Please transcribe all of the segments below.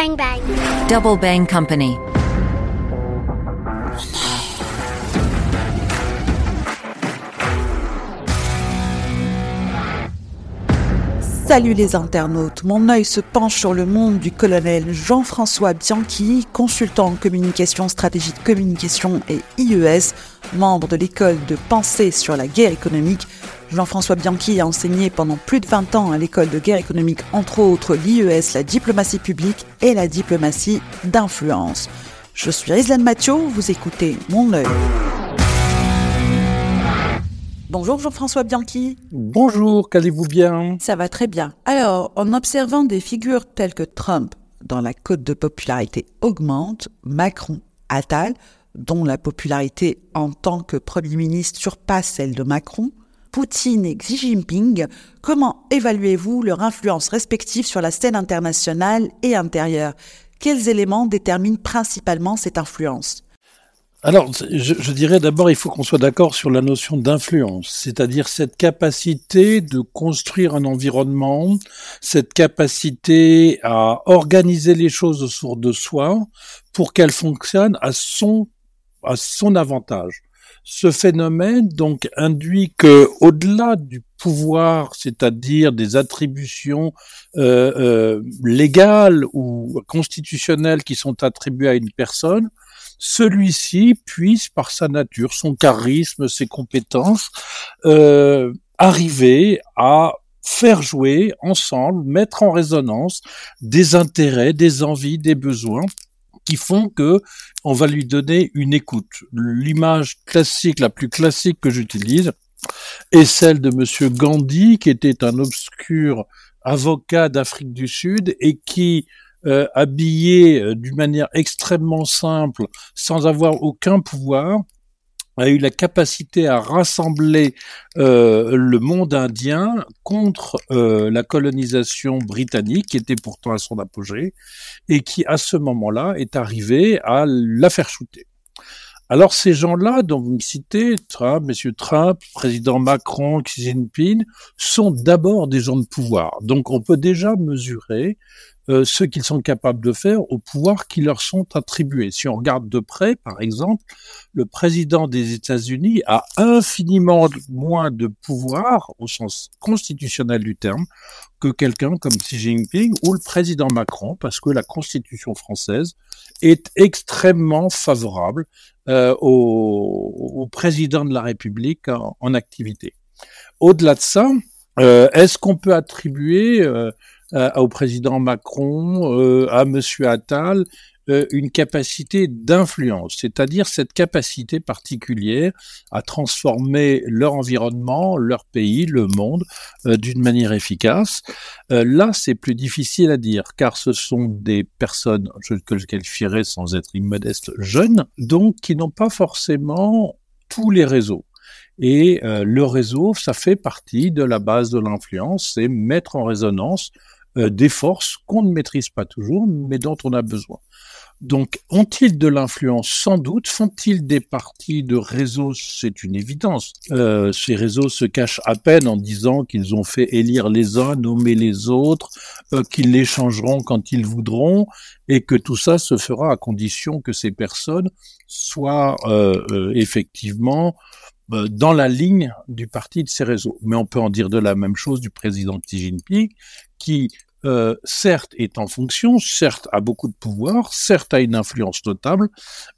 Bang bang. Double Bang Company. Salut les internautes, mon œil se penche sur le monde du colonel Jean-François Bianchi, consultant en communication, stratégie de communication et IES, membre de l'école de pensée sur la guerre économique. Jean-François Bianchi a enseigné pendant plus de 20 ans à l'école de guerre économique, entre autres l'IES, la diplomatie publique et la diplomatie d'influence. Je suis Rizlan Mathieu, vous écoutez Mon œil. Bonjour Jean-François Bianchi. Bonjour, qu'allez-vous bien? Ça va très bien. Alors, en observant des figures telles que Trump, dont la cote de popularité augmente, Macron, Attal, dont la popularité en tant que Premier ministre surpasse celle de Macron, Poutine et Xi Jinping, comment évaluez-vous leur influence respective sur la scène internationale et intérieure? Quels éléments déterminent principalement cette influence? Alors, je, dirais d'abord, il faut qu'on soit d'accord sur la notion d'influence, c'est-à-dire cette capacité de construire un environnement, cette capacité à organiser les choses autour de soi pour qu'elles fonctionnent à son avantage. Ce phénomène donc induit que, au-delà du pouvoir, c'est-à-dire des attributions euh, euh, légales ou constitutionnelles qui sont attribuées à une personne, celui-ci puisse, par sa nature, son charisme, ses compétences, euh, arriver à faire jouer ensemble, mettre en résonance des intérêts, des envies, des besoins qui font que on va lui donner une écoute. L'image classique, la plus classique que j'utilise, est celle de Monsieur Gandhi, qui était un obscur avocat d'Afrique du Sud et qui euh, habillé euh, d'une manière extrêmement simple, sans avoir aucun pouvoir, a eu la capacité à rassembler euh, le monde indien contre la colonisation britannique, qui était pourtant à son apogée, et qui à ce moment-là est arrivé à la faire shooter. Alors ces gens-là dont vous me citez, Trump, Monsieur Trump, président Macron, Xi Jinping, sont d'abord des gens de pouvoir. Donc on peut déjà mesurer euh, ce qu'ils sont capables de faire aux pouvoirs qui leur sont attribués. Si on regarde de près, par exemple, le président des États-Unis a infiniment moins de pouvoir au sens constitutionnel du terme que quelqu'un comme Xi Jinping ou le président Macron, parce que la Constitution française est extrêmement favorable euh, au, président de la République en, activité. Au-delà de ça, euh, est-ce qu'on peut attribuer euh, au président Macron, à Monsieur Attal, une capacité d'influence, c'est-à-dire cette capacité particulière à transformer leur environnement, leur pays, le monde d'une manière efficace. là, c'est plus difficile à dire, car ce sont des personnes que je qualifierais sans être immodeste jeunes, donc qui n'ont pas forcément tous les réseaux. Et le réseau, ça fait partie de la base de l'influence, c'est mettre en résonance euh, des forces qu'on ne maîtrise pas toujours, mais dont on a besoin. Donc, ont-ils de l'influence? Sans doute. Font-ils des parties de réseaux? C'est une évidence. Euh, ces réseaux se cachent à peine en disant qu'ils ont fait élire les uns, nommer les autres, euh, qu'ils les changeront quand ils voudront, et que tout ça se fera à condition que ces personnes soient euh, effectivement dans la ligne du parti de ces réseaux. Mais on peut en dire de la même chose du président Xi Jinping, qui euh, certes est en fonction, certes a beaucoup de pouvoir, certes a une influence notable,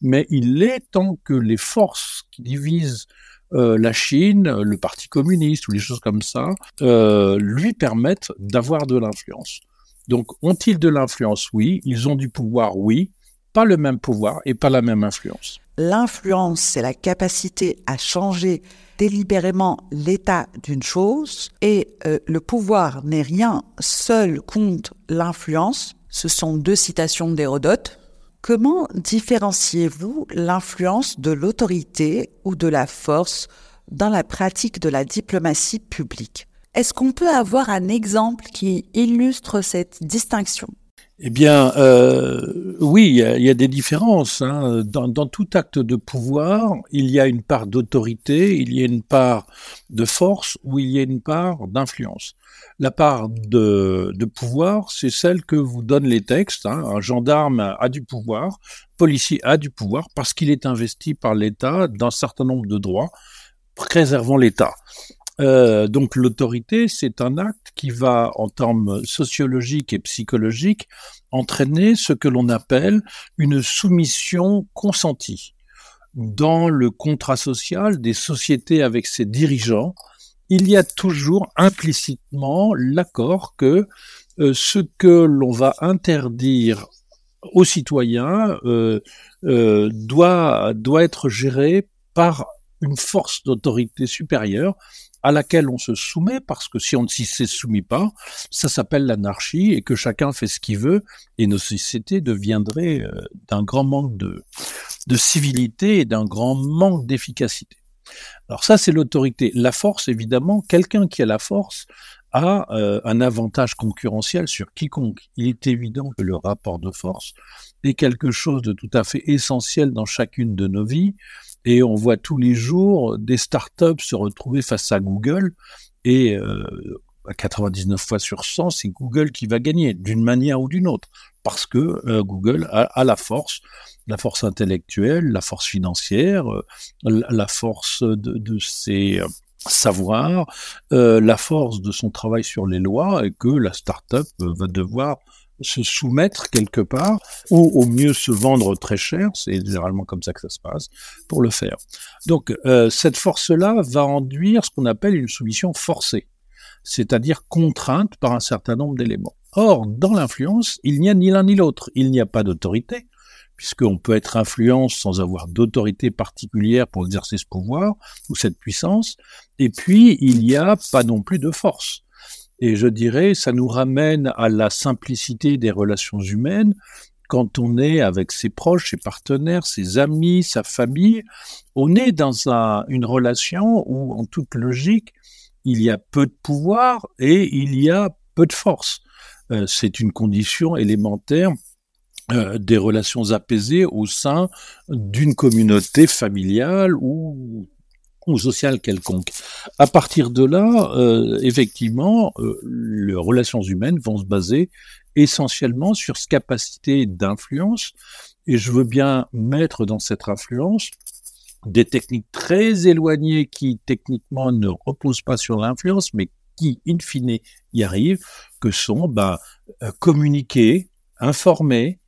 mais il est tant que les forces qui divisent euh, la Chine, le Parti communiste ou les choses comme ça, euh, lui permettent d'avoir de l'influence. Donc ont-ils de l'influence? Oui. Ils ont du pouvoir? Oui. Pas le même pouvoir et pas la même influence. L'influence, c'est la capacité à changer délibérément l'état d'une chose et euh, le pouvoir n'est rien, seul compte l'influence. Ce sont deux citations d'Hérodote. Comment différenciez-vous l'influence de l'autorité ou de la force dans la pratique de la diplomatie publique? Est-ce qu'on peut avoir un exemple qui illustre cette distinction? Eh bien, euh, oui, il y, a, des différences. Hein. Dans, tout acte de pouvoir, il y a une part d'autorité, il y a une part de force ou il y a une part d'influence. La part de, pouvoir, c'est celle que vous donnent les textes. Hein. Un gendarme a du pouvoir, policier a du pouvoir parce qu'il est investi par l'État d'un certain nombre de droits, préservant l'État. Euh, donc l'autorité, c'est un acte qui va, en termes sociologiques et psychologiques, entraîner ce que l'on appelle une soumission consentie. Dans le contrat social des sociétés avec ses dirigeants, il y a toujours implicitement l'accord que euh, ce que l'on va interdire aux citoyens euh, doit, doit être géré par une force d'autorité supérieure à laquelle on se soumet, parce que si on ne s'y soumet pas, ça s'appelle l'anarchie et que chacun fait ce qu'il veut, et nos sociétés deviendraient euh, d'un grand manque de, civilité et d'un grand manque d'efficacité. Alors ça, c'est l'autorité. La force, évidemment, quelqu'un qui a la force a euh, un avantage concurrentiel sur quiconque. Il est évident que le rapport de force est quelque chose de tout à fait essentiel dans chacune de nos vies. Et on voit tous les jours des startups se retrouver face à Google et euh, à 99 fois sur 100, c'est Google qui va gagner d'une manière ou d'une autre parce que euh, Google a, la force, la force intellectuelle, la force financière, euh, la force de, de ses savoirs, la force de son travail sur les lois et que la startup va devoir se soumettre quelque part, ou au mieux se vendre très cher, c'est généralement comme ça que ça se passe, pour le faire. Donc euh, cette force-là va enduire ce qu'on appelle une soumission forcée, c'est-à-dire contrainte par un certain nombre d'éléments. Or, dans l'influence, il n'y a ni l'un ni l'autre. Il n'y a pas d'autorité, puisqu'on peut être influence sans avoir d'autorité particulière pour exercer ce pouvoir ou cette puissance, et puis il n'y a pas non plus de force. Et je dirais, ça nous ramène à la simplicité des relations humaines. Quand on est avec ses proches, ses partenaires, ses amis, sa famille, on est dans une relation où, en toute logique, il y a peu de pouvoir et il y a peu de force. Euh, c'est une condition élémentaire euh, des relations apaisées au sein d'une communauté familiale ou ou social quelconque. À partir de là, euh, effectivement, euh, les relations humaines vont se baser essentiellement sur cette capacité d'influence, et je veux bien mettre dans cette influence des techniques très éloignées qui techniquement ne reposent pas sur l'influence, mais qui, in fine, y arrivent, que sont ben, euh, communiquer, informer,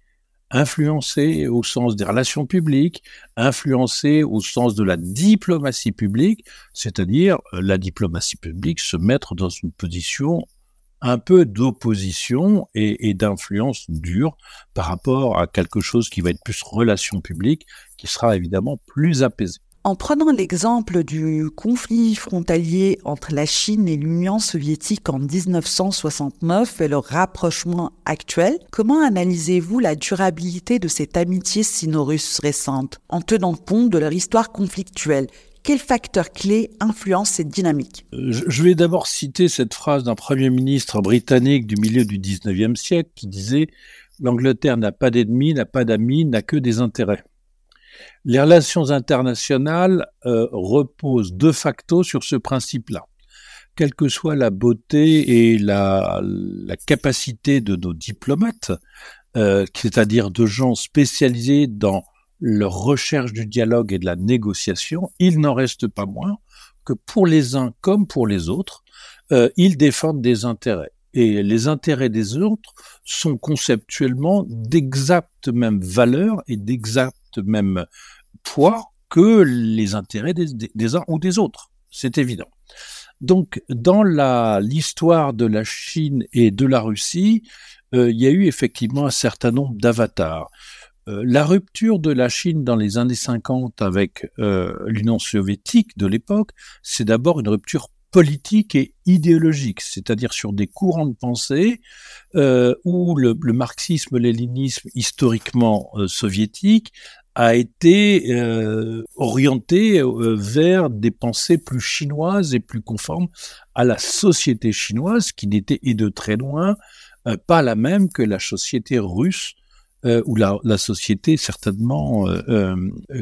influencer au sens des relations publiques, influencer au sens de la diplomatie publique, c'est-à-dire euh, la diplomatie publique se mettre dans une position un peu d'opposition et, et d'influence dure par rapport à quelque chose qui va être plus relation publique, qui sera évidemment plus apaisé. En prenant l'exemple du conflit frontalier entre la Chine et l'Union soviétique en 1969 et le rapprochement actuel, comment analysez-vous la durabilité de cette amitié sino-russe récente en tenant compte de leur histoire conflictuelle? Quels facteurs clés influencent cette dynamique? Je vais d'abord citer cette phrase d'un Premier ministre britannique du milieu du 19e siècle qui disait ⁇ L'Angleterre n'a pas d'ennemis, n'a pas d'amis, n'a que des intérêts ⁇ les relations internationales euh, reposent de facto sur ce principe-là. Quelle que soit la beauté et la, capacité de nos diplomates, euh, c'est-à-dire de gens spécialisés dans leur recherche du dialogue et de la négociation, il n'en reste pas moins que pour les uns comme pour les autres, euh, ils défendent des intérêts. Et les intérêts des autres sont conceptuellement d'exactes mêmes valeurs et d'exactes mêmes poids que les intérêts des, uns ou des autres. C'est évident. Donc, dans l'histoire de la Chine et de la Russie, euh, il y a eu effectivement un certain nombre d'avatars. Euh, la rupture de la Chine dans les années 50 avec euh, l'Union soviétique de l'époque, c'est d'abord une rupture politique et idéologique, c'est-à-dire sur des courants de pensée où le, le marxisme-léninisme historiquement soviétique a été euh, orienté euh, vers des pensées plus chinoises et plus conformes à la société chinoise, qui n'était et de très loin euh, pas la même que la société russe ou la, société certainement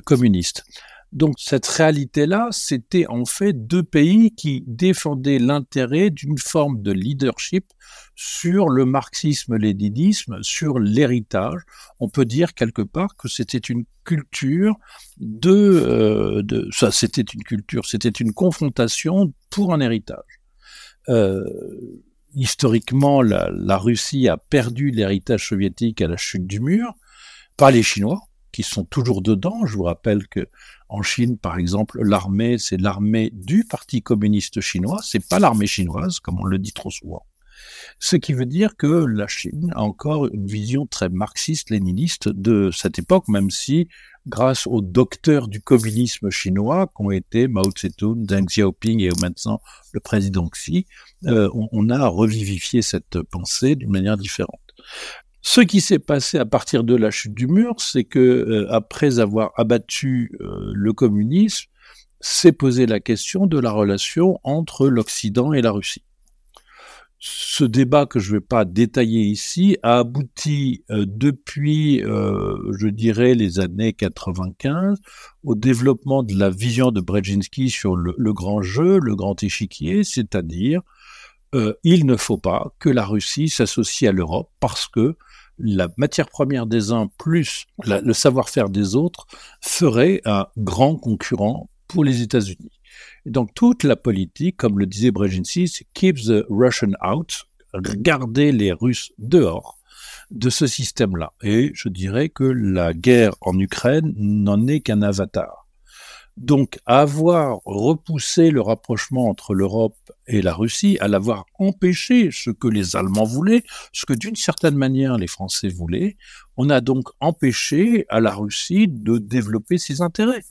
communiste. Donc cette réalité-là, c'était en fait deux pays qui défendaient l'intérêt d'une forme de leadership sur le marxisme-léninisme, sur l'héritage. On peut dire quelque part que c'était une culture de, euh, de ça, c'était une culture, c'était une confrontation pour un héritage. Euh, historiquement, la, la Russie a perdu l'héritage soviétique à la chute du mur, pas les Chinois qui sont toujours dedans. Je vous rappelle que en Chine, par exemple, l'armée, c'est l'armée du Parti communiste chinois, c'est pas l'armée chinoise, comme on le dit trop souvent. Ce qui veut dire que la Chine a encore une vision très marxiste-léniniste de cette époque, même si, grâce aux docteurs du communisme chinois, qu'ont été Mao Tse-tung, Deng Xiaoping et maintenant le président Xi, euh, on, on, a revivifié cette pensée d'une manière différente. Ce qui s'est passé à partir de la chute du mur, c'est que euh, après avoir abattu euh, le communisme, s'est posé la question de la relation entre l'Occident et la Russie. Ce débat que je ne vais pas détailler ici a abouti euh, depuis, je dirais, les années 95 au développement de la vision de Brzezinski sur le grand jeu, le grand échiquier, c'est-à-dire il ne faut pas que la Russie s'associe à l'Europe parce que la matière première des uns plus le savoir-faire des autres ferait un grand concurrent pour les États-Unis. Donc toute la politique, comme le disait Brzezinski, c'est keep the Russian out, garder les Russes dehors de ce système-là. Et je dirais que la guerre en Ukraine n'en est qu'un avatar. Donc, avoir repoussé le rapprochement entre l'Europe et la Russie, à l'avoir empêché ce que les Allemands voulaient, ce que d'une certaine manière les Français voulaient, on a donc empêché à la Russie de développer ses intérêts.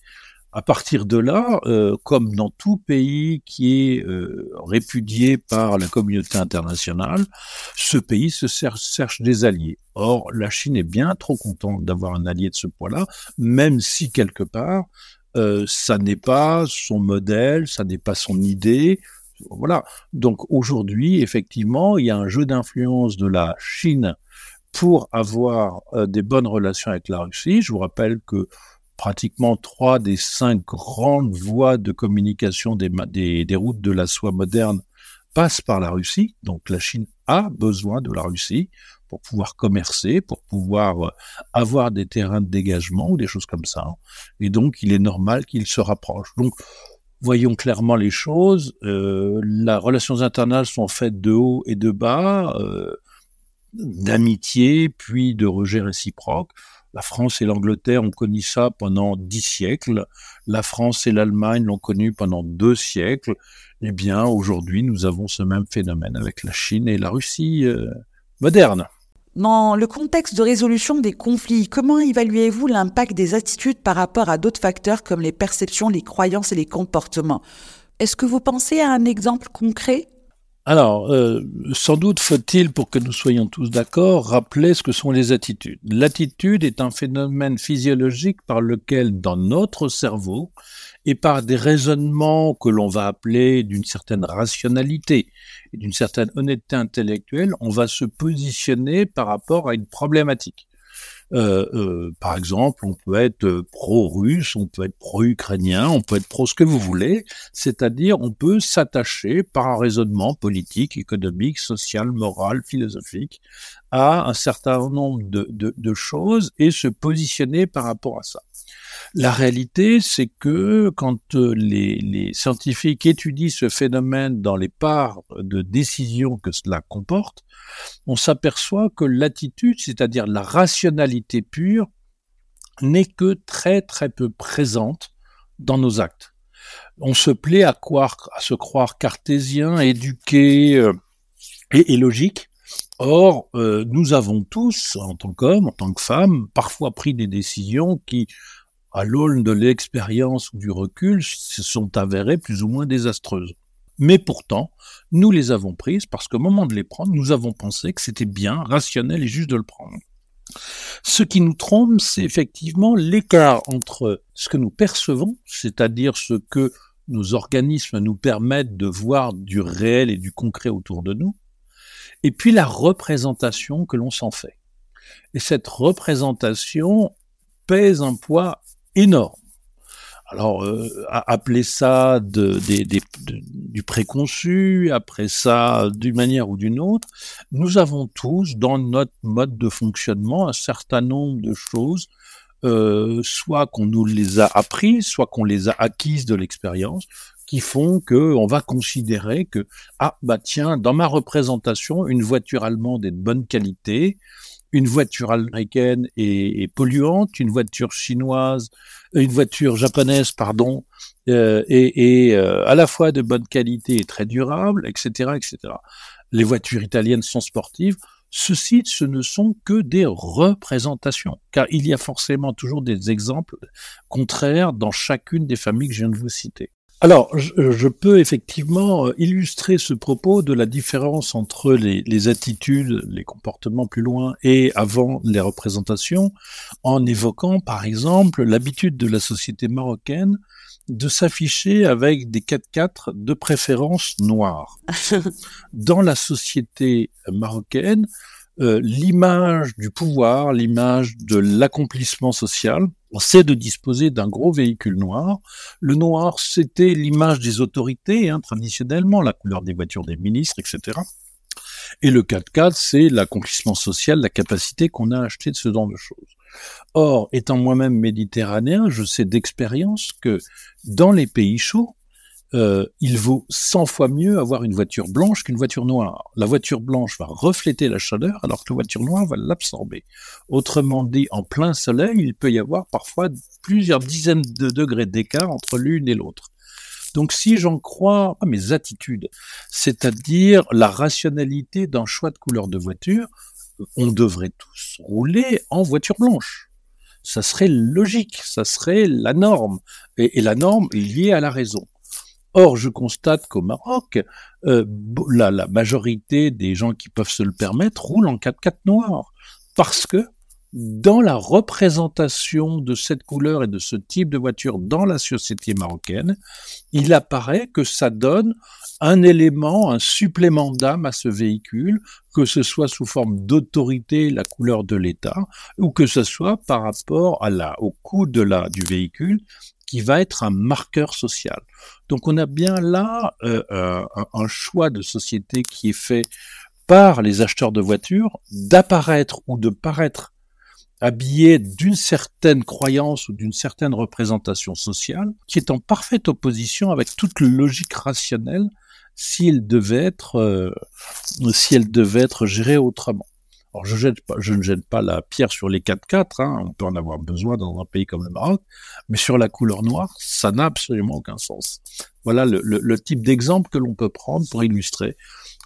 À partir de là, euh, comme dans tout pays qui est euh, répudié par la communauté internationale, ce pays se cherche des alliés. Or, la Chine est bien trop contente d'avoir un allié de ce poids-là, même si quelque part, euh, ça n'est pas son modèle, ça n'est pas son idée. Voilà. Donc aujourd'hui, effectivement, il y a un jeu d'influence de la Chine pour avoir euh, des bonnes relations avec la Russie. Je vous rappelle que pratiquement trois des cinq grandes voies de communication des, des, des routes de la soie moderne passent par la Russie. Donc la Chine a besoin de la Russie pour pouvoir commercer, pour pouvoir euh, avoir des terrains de dégagement ou des choses comme ça. Et donc, il est normal qu'ils se rapprochent. Donc, voyons clairement les choses. Euh, les relations internationales sont faites de haut et de bas, euh, d'amitié, puis de rejet réciproque. La France et l'Angleterre ont connu ça pendant dix siècles. La France et l'Allemagne l'ont connu pendant deux siècles. Eh bien, aujourd'hui, nous avons ce même phénomène avec la Chine et la Russie moderne. Dans le contexte de résolution des conflits, comment évaluez-vous l'impact des attitudes par rapport à d'autres facteurs comme les perceptions, les croyances et les comportements? Est-ce que vous pensez à un exemple concret? Alors, euh, sans doute faut-il, pour que nous soyons tous d'accord, rappeler ce que sont les attitudes. L'attitude est un phénomène physiologique par lequel, dans notre cerveau, et par des raisonnements que l'on va appeler d'une certaine rationalité d'une certaine honnêteté intellectuelle, on va se positionner par rapport à une problématique. Euh, euh, par exemple, on peut être pro-russe, on peut être pro-ukrainien, on peut être pro ce que vous voulez, c'est-à-dire on peut s'attacher par un raisonnement politique, économique, social, moral, philosophique à un certain nombre de choses et se positionner par rapport à ça. La réalité, c'est que quand euh, les, scientifiques étudient ce phénomène dans les parts de décision que cela comporte, on s'aperçoit que l'attitude, c'est-à-dire la rationalité pure, n'est que très très peu présente dans nos actes. On se plaît à, se croire cartésien, éduqué euh, et, et, logique. Or, euh, nous avons tous, en tant qu'hommes, en tant que femmes, parfois pris des décisions qui, à l'aune de l'expérience ou du recul, se sont avérées plus ou moins désastreuses. Mais pourtant, nous les avons prises parce qu'au moment de les prendre, nous avons pensé que c'était bien, rationnel et juste de le prendre. Ce qui nous trompe, c'est effectivement l'écart entre ce que nous percevons, c'est-à-dire ce que nos organismes nous permettent de voir du réel et du concret autour de nous, et puis la représentation que l'on s'en fait. Et cette représentation pèse un poids énorme. Alors, euh, appeler ça du préconçu, après ça d'une manière ou d'une autre, nous avons tous dans notre mode de fonctionnement un certain nombre de choses, euh, soit qu'on nous les a apprises, soit qu'on les a acquises de l'expérience, qui font que on va considérer que ah bah tiens dans ma représentation une voiture allemande est de bonne qualité, une voiture américaine est, polluante, une voiture chinoise, une voiture japonaise, pardon, euh, est, euh, à la fois de bonne qualité et très durable, etc., etc. Les voitures italiennes sont sportives. Ceci, ce ne sont que des représentations, car il y a forcément toujours des exemples contraires dans chacune des familles que je viens de vous citer. Alors, je, peux effectivement euh, illustrer ce propos de la différence entre les, attitudes, les comportements plus loin et avant les représentations, en évoquant par exemple l'habitude de la société marocaine de s'afficher avec des 4x4 de préférence noires. Dans la société marocaine, euh, l'image du pouvoir, l'image de l'accomplissement social, c'est de disposer d'un gros véhicule noir. Le noir, c'était l'image des autorités, hein, traditionnellement, la couleur des voitures des ministres, etc. Et le 4x4, c'est l'accomplissement social, la capacité qu'on a acheté de ce genre de choses. Or, étant moi-même méditerranéen, je sais d'expérience que dans les pays chauds, euh, il vaut 100 fois mieux avoir une voiture blanche qu'une voiture noire. La voiture blanche va refléter la chaleur alors que la voiture noire va l'absorber. Autrement dit, en plein soleil, il peut y avoir parfois plusieurs dizaines de degrés d'écart entre l'une et l'autre. Donc si j'en crois à mes attitudes, c'est-à-dire la rationalité d'un choix de couleur de voiture, on devrait tous rouler en voiture blanche. Ça serait logique, ça serait la norme, et, la norme liée à la raison. Or, je constate qu'au Maroc, euh, la, majorité des gens qui peuvent se le permettre roulent en 4x4 noir. Parce que dans la représentation de cette couleur et de ce type de voiture dans la société marocaine, il apparaît que ça donne un élément, un supplément d'âme à ce véhicule, que ce soit sous forme d'autorité, la couleur de l'État, ou que ce soit par rapport au coût de la, du véhicule, qui va être un marqueur social. Donc on a bien là euh, euh, un, choix de société qui est fait par les acheteurs de voitures d'apparaître ou de paraître habillés d'une certaine croyance ou d'une certaine représentation sociale qui est en parfaite opposition avec toute logique rationnelle s'il devait être euh, si elle devait être gérée autrement. Alors je, ne jette pas la pierre sur les 4x4, hein, on peut en avoir besoin dans un pays comme le Maroc, mais sur la couleur noire, ça n'a absolument aucun sens. Voilà le, le type d'exemple que l'on peut prendre pour illustrer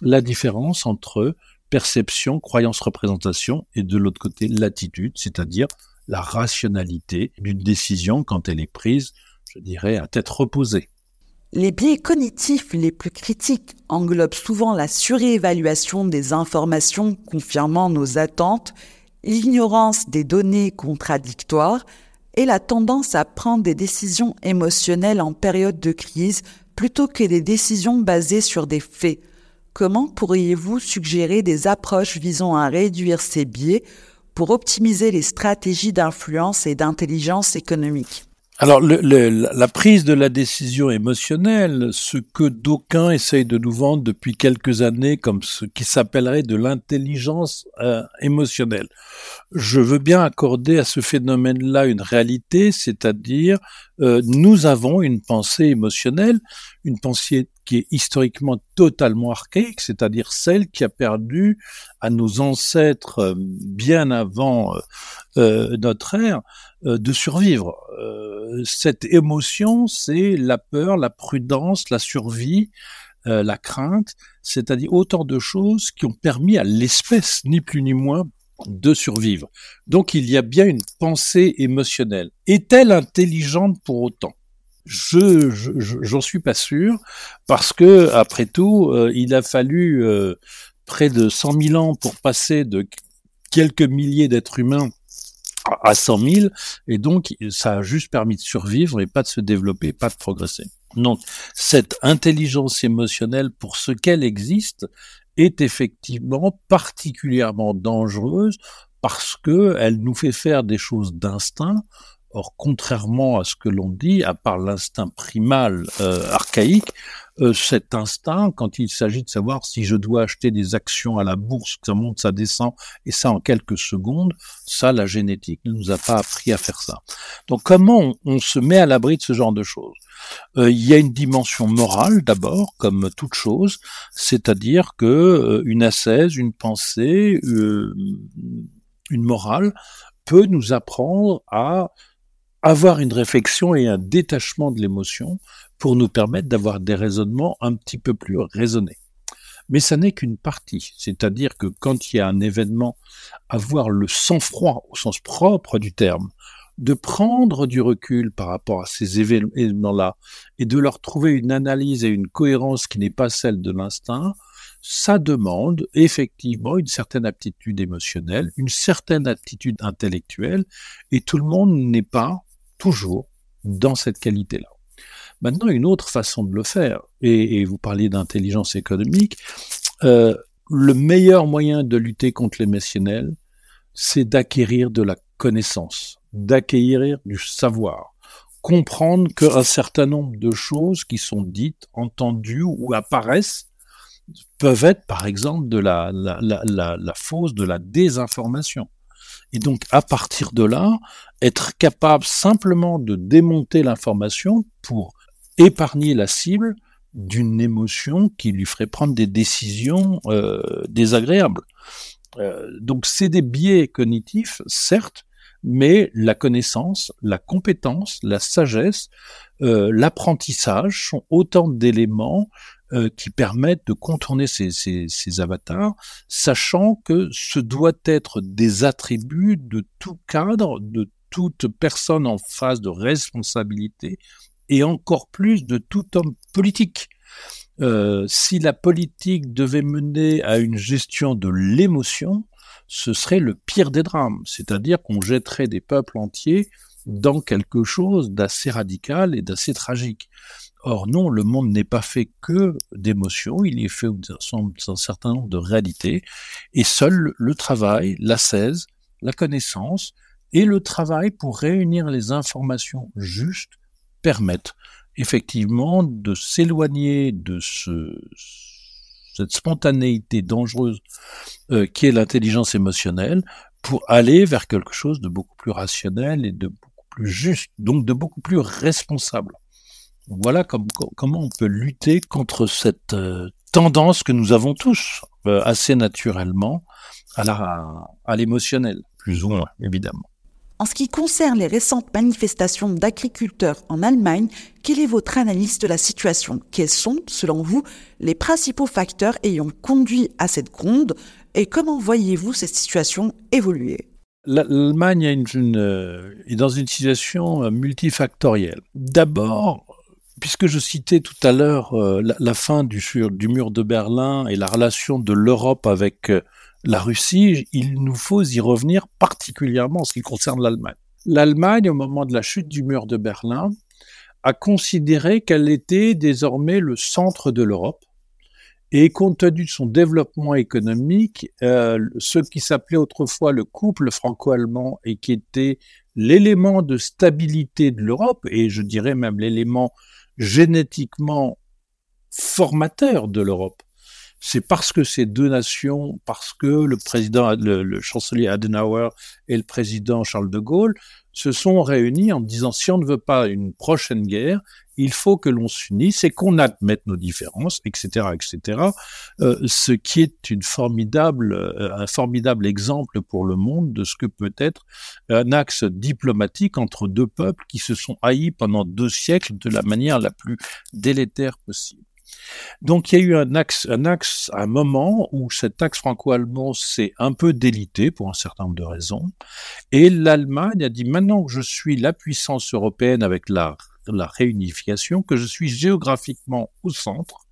la différence entre perception, croyance, représentation, et de l'autre côté l'attitude, c'est-à-dire la rationalité d'une décision quand elle est prise, je dirais, à tête reposée. Les biais cognitifs les plus critiques englobent souvent la surévaluation des informations confirmant nos attentes, l'ignorance des données contradictoires et la tendance à prendre des décisions émotionnelles en période de crise plutôt que des décisions basées sur des faits. Comment pourriez-vous suggérer des approches visant à réduire ces biais pour optimiser les stratégies d'influence et d'intelligence économique? Alors, le, la prise de la décision émotionnelle, ce que d'aucuns essayent de nous vendre depuis quelques années comme ce qui s'appellerait de l'intelligence euh, émotionnelle. Je veux bien accorder à ce phénomène-là une réalité, c'est-à-dire euh, nous avons une pensée émotionnelle, une pensée qui est historiquement totalement archaïque, c'est-à-dire celle qui a perdu à nos ancêtres euh, bien avant notre ère de survivre cette émotion, c'est la peur, la prudence, la survie, euh, la crainte, c'est-à-dire autant de choses qui ont permis à l'espèce, ni plus ni moins, de survivre. Donc il y a bien une pensée émotionnelle. Est-elle intelligente pour autant? Je, j'en suis pas sûr, parce que après tout, euh, il a fallu euh, près de 100 000 ans pour passer de quelques milliers d'êtres humains à 100 000, et donc ça a juste permis de survivre et pas de se développer, pas de progresser. Donc cette intelligence émotionnelle, pour ce qu'elle existe, est effectivement particulièrement dangereuse parce que elle nous fait faire des choses d'instinct. Or, contrairement à ce que l'on dit, à part l'instinct primal euh, archaïque, euh, cet instinct, quand il s'agit de savoir si je dois acheter des actions à la bourse, ça monte, ça descend, et ça en quelques secondes, ça, la génétique ne nous a pas appris à faire ça. Donc, comment on, se met à l'abri de ce genre de choses? Euh, Il y a une dimension morale d'abord, comme toute chose, c'est-à-dire que euh, une ascèse, une pensée, une morale peut nous apprendre à avoir une réflexion et un détachement de l'émotion pour nous permettre d'avoir des raisonnements un petit peu plus raisonnés. Mais ça n'est qu'une partie, c'est-à-dire que quand il y a un événement, avoir le sang-froid au sens propre du terme, de prendre du recul par rapport à ces événements-là et de leur trouver une analyse et une cohérence qui n'est pas celle de l'instinct, ça demande effectivement une certaine aptitude émotionnelle, une certaine aptitude intellectuelle, et tout le monde n'est pas toujours dans cette qualité-là. Maintenant, une autre façon de le faire, et, vous parliez d'intelligence économique, euh, le meilleur moyen de lutter contre l'émotionnel, c'est d'acquérir de la connaissance, d'acquérir du savoir, comprendre qu'un certain nombre de choses qui sont dites, entendues ou apparaissent peuvent être, par exemple, de la fausse, de la désinformation. Et donc, à partir de là, être capable simplement de démonter l'information pour épargner la cible d'une émotion qui lui ferait prendre des décisions euh, désagréables. Euh, donc c'est des biais cognitifs, certes, mais la connaissance, la compétence, la sagesse, euh, l'apprentissage sont autant d'éléments qui permettent de contourner ces, avatars, sachant que ce doit être des attributs de tout cadre, de toute personne en phase de responsabilité et encore plus de tout homme politique. Euh, si la politique devait mener à une gestion de l'émotion, ce serait le pire des drames, c'est-à-dire qu'on jetterait des peuples entiers dans quelque chose d'assez radical et d'assez tragique. Or non, le monde n'est pas fait que d'émotions, il est fait d'un certain nombre de réalités, et seul le travail, l'assaise, la connaissance et le travail pour réunir les informations justes permettent effectivement de s'éloigner de ce, cette spontanéité dangereuse euh, qui est l'intelligence émotionnelle pour aller vers quelque chose de beaucoup plus rationnel et de beaucoup plus juste, donc de beaucoup plus responsable. Voilà comment on peut lutter contre cette euh, tendance que nous avons tous euh, assez naturellement à l'émotionnel, plus ou moins, évidemment. En ce qui concerne les récentes manifestations d'agriculteurs en Allemagne, quelle est votre analyse de la situation? Quels sont, selon vous, les principaux facteurs ayant conduit à cette gronde? Et comment voyez-vous cette situation évoluer? L'Allemagne euh, est dans une situation euh, multifactorielle. D'abord, puisque je citais tout à l'heure euh, la, fin du, du, mur de Berlin et la relation de l'Europe avec la Russie, il nous faut y revenir particulièrement en ce qui concerne l'Allemagne. L'Allemagne, au moment de la chute du mur de Berlin, a considéré qu'elle était désormais le centre de l'Europe. Et compte tenu de son développement économique, euh, ce qui s'appelait autrefois le couple franco-allemand et qui était l'élément de stabilité de l'Europe, et je dirais même l'élément génétiquement formateur de l'Europe, c'est parce que ces deux nations, parce que le président, le, chancelier Adenauer et le président Charles de Gaulle se sont réunis en disant si on ne veut pas une prochaine guerre, il faut que l'on s'unisse et qu'on admette nos différences, etc., etc. Euh, ce qui est euh, un formidable exemple pour le monde de ce que peut être un axe diplomatique entre deux peuples qui se sont haïs pendant deux siècles de la manière la plus délétère possible. Donc il y a eu un axe, un axe, un moment où cet axe franco-allemand s'est un peu délité pour un certain nombre de raisons, et l'Allemagne a dit maintenant que je suis la puissance européenne avec la, la réunification, que je suis géographiquement au centre,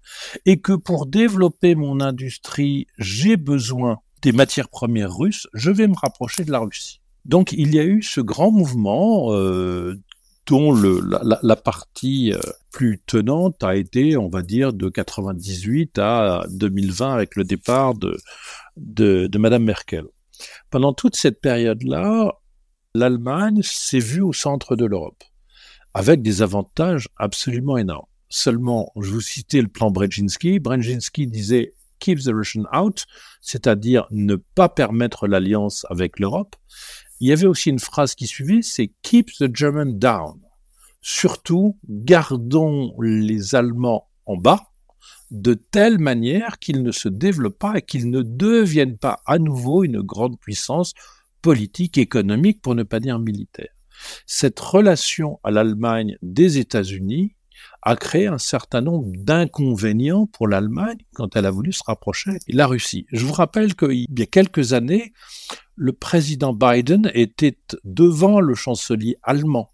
et que pour développer mon industrie, j'ai besoin des matières premières russes, je vais me rapprocher de la Russie. Donc il y a eu ce grand mouvement euh, dont le, la, la, partie euh, plus tenante a été, on va dire, de 98 à 2020 avec le départ de, de, de Madame Merkel. Pendant toute cette période-là, l'Allemagne s'est vue au centre de l'Europe, avec des avantages absolument énormes. Seulement, je vous citais le plan Brzezinski. Brzezinski disait keep the Russian out, c'est-à-dire ne pas permettre l'alliance avec l'Europe. Il y avait aussi une phrase qui suivait, c'est keep the German down. Surtout, gardons les Allemands en bas, de telle manière qu'ils ne se développent pas et qu'ils ne deviennent pas à nouveau une grande puissance politique, économique, pour ne pas dire militaire. Cette relation à l'Allemagne des États-Unis a créé un certain nombre d'inconvénients pour l'Allemagne quand elle a voulu se rapprocher de la Russie. Je vous rappelle qu'il y a quelques années, le président Biden était devant le chancelier allemand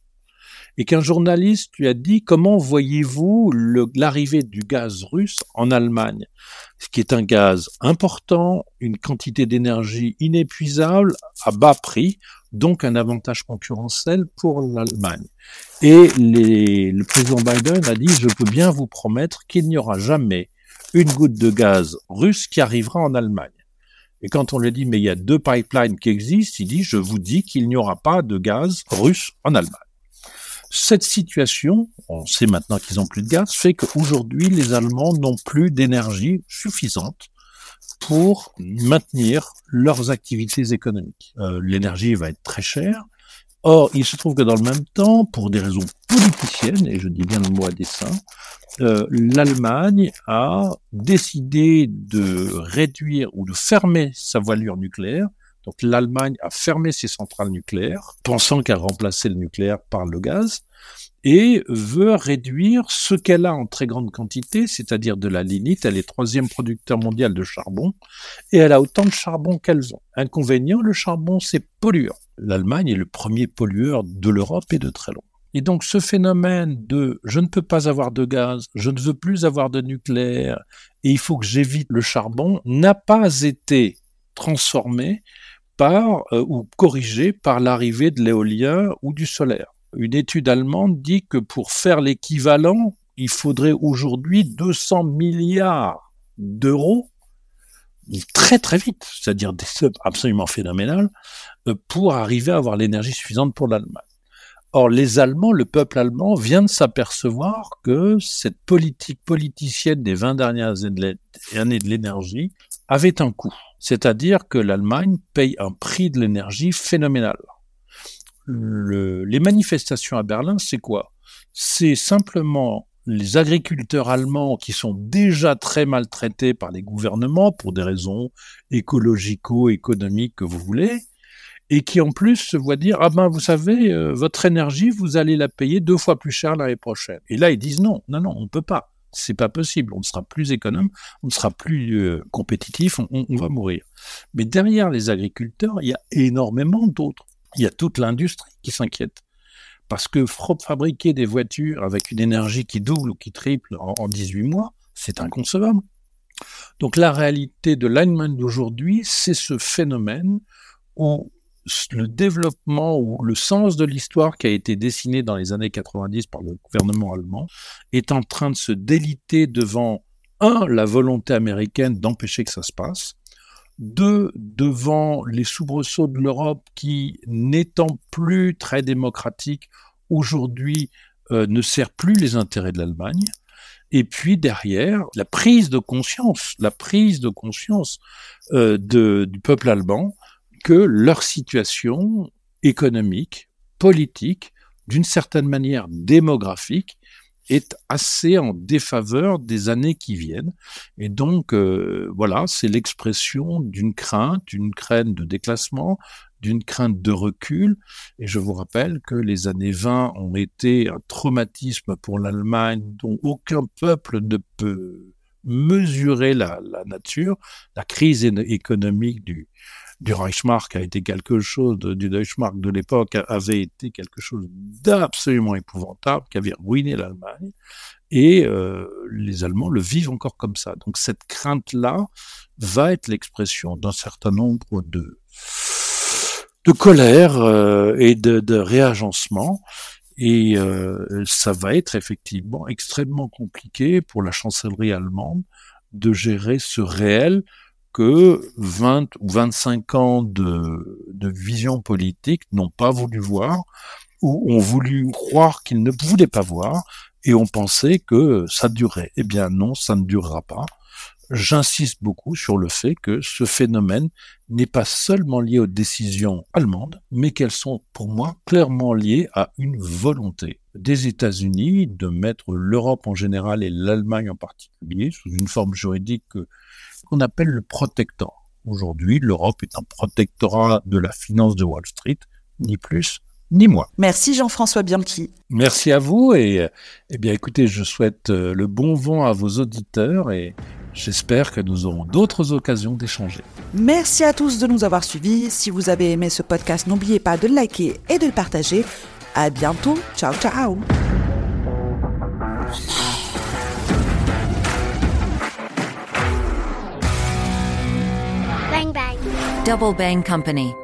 et qu'un journaliste lui a dit comment voyez-vous l'arrivée du gaz russe en Allemagne, ce qui est un gaz important, une quantité d'énergie inépuisable à bas prix, donc un avantage concurrentiel pour l'Allemagne. Et le président Biden a dit, je peux bien vous promettre qu'il n'y aura jamais une goutte de gaz russe qui arrivera en Allemagne. Et quand on lui dit, mais il y a deux pipelines qui existent, il dit, je vous dis qu'il n'y aura pas de gaz russe en Allemagne. Cette situation, on sait maintenant qu'ils ont plus de gaz, fait qu'aujourd'hui, les Allemands n'ont plus d'énergie suffisante pour maintenir leurs activités économiques. Euh, l'énergie va être très chère. Or, il se trouve que dans le même temps, pour des raisons politiciennes, et je dis bien le mot à dessein, euh, l'Allemagne a décidé de réduire ou de fermer sa voilure nucléaire. Donc l'Allemagne a fermé ses centrales nucléaires, pensant qu'elle remplaçait le nucléaire par le gaz et veut réduire ce qu'elle a en très grande quantité, c'est-à-dire de la lignite. Elle est troisième producteur mondial de charbon et elle a autant de charbon qu'elles ont. Inconvénient, le charbon, c'est polluant. L'Allemagne est le premier pollueur de l'Europe et de très loin. Et donc ce phénomène de je ne peux pas avoir de gaz, je ne veux plus avoir de nucléaire et il faut que j'évite le charbon n'a pas été transformé euh, ou corrigé par l'arrivée de l'éolien ou du solaire. Une étude allemande dit que pour faire l'équivalent, il faudrait aujourd'hui 200 milliards d'euros très très vite, c'est-à-dire des absolument phénoménales, euh, pour arriver à avoir l'énergie suffisante pour l'Allemagne. Or, les Allemands, le peuple allemand vient de s'apercevoir que cette politique politicienne des 20 dernières années de l'énergie avait un coût. C'est-à-dire que l'Allemagne paye un prix de l'énergie phénoménal. Les manifestations à Berlin, c'est quoi? C'est simplement les agriculteurs allemands qui sont déjà très maltraités par les gouvernements pour des raisons écologico-économiques que vous voulez, et qui en plus se voient dire ah ben vous savez euh, votre énergie vous allez la payer deux fois plus cher l'année prochaine. Et là ils disent non non non on ne peut pas c'est pas possible on ne sera plus économe on ne sera plus euh, compétitif on, va mourir. Mais derrière les agriculteurs il y a énormément d'autres il y a toute l'industrie qui s'inquiète. Parce que fabriquer des voitures avec une énergie qui double ou qui triple en, 18 mois, c'est inconcevable. Donc la réalité de l'Allemagne d'aujourd'hui, c'est ce phénomène où le développement ou le sens de l'histoire qui a été dessiné dans les années 90 par le gouvernement allemand est en train de se déliter devant, un, la volonté américaine d'empêcher que ça se passe, deux, devant les soubresauts de l'Europe qui, n'étant plus très démocratique, aujourd'hui euh, ne sert plus les intérêts de l'Allemagne. Et puis derrière, la prise de conscience, la prise de conscience euh, du peuple allemand que leur situation économique, politique, d'une certaine manière démographique, est assez en défaveur des années qui viennent. Et donc, euh, voilà, c'est l'expression d'une crainte, d'une crainte de déclassement, d'une crainte de recul. Et je vous rappelle que les années 20 ont été un traumatisme pour l'Allemagne dont aucun peuple ne peut mesurer la, la nature. La crise économique du, du Reichsmark a été quelque chose, du Deutschmark de l'époque avait été quelque chose d'absolument épouvantable, qui avait ruiné l'Allemagne. Et euh, les Allemands le vivent encore comme ça. Donc cette crainte-là va être l'expression d'un certain nombre de, de colère euh, et de, de réagencement. Et euh, ça va être effectivement extrêmement compliqué pour la chancellerie allemande de gérer ce réel que 20 ou 25 ans de, de vision politique n'ont pas voulu voir, ou ont voulu croire qu'ils ne voulaient pas voir, et ont pensé que ça durait. Eh bien non, ça ne durera pas. J'insiste beaucoup sur le fait que ce phénomène n'est pas seulement lié aux décisions allemandes, mais qu'elles sont pour moi clairement liées à une volonté des États-Unis de mettre l'Europe en général et l'Allemagne en particulier sous une forme juridique qu'on appelle le protectorat. Aujourd'hui, l'Europe est un protectorat de la finance de Wall Street, ni plus ni moins. Merci Jean-François Bianchi. Merci à vous et eh bien écoutez, je souhaite euh, le bon vent à vos auditeurs et J'espère que nous aurons d'autres occasions d'échanger. Merci à tous de nous avoir suivis. Si vous avez aimé ce podcast, n'oubliez pas de le liker et de le partager. À bientôt. Ciao, ciao. Double Bang Company.